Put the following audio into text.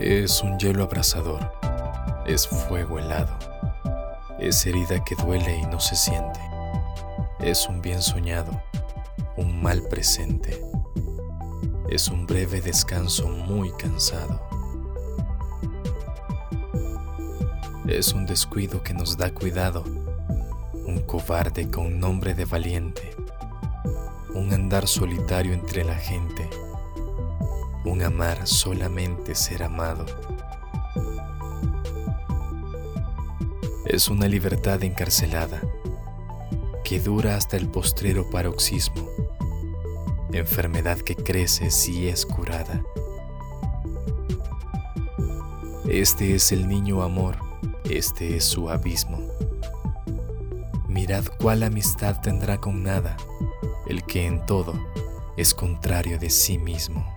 Es un hielo abrasador, es fuego helado, es herida que duele y no se siente, es un bien soñado, un mal presente, es un breve descanso muy cansado, es un descuido que nos da cuidado, un cobarde con nombre de valiente, un andar solitario entre la gente, un amar solamente ser amado. Es una libertad encarcelada que dura hasta el postrero paroxismo, enfermedad que crece si es curada. Este es el niño amor, este es su abismo. Mirad cuál amistad tendrá con nada el que en todo es contrario de sí mismo.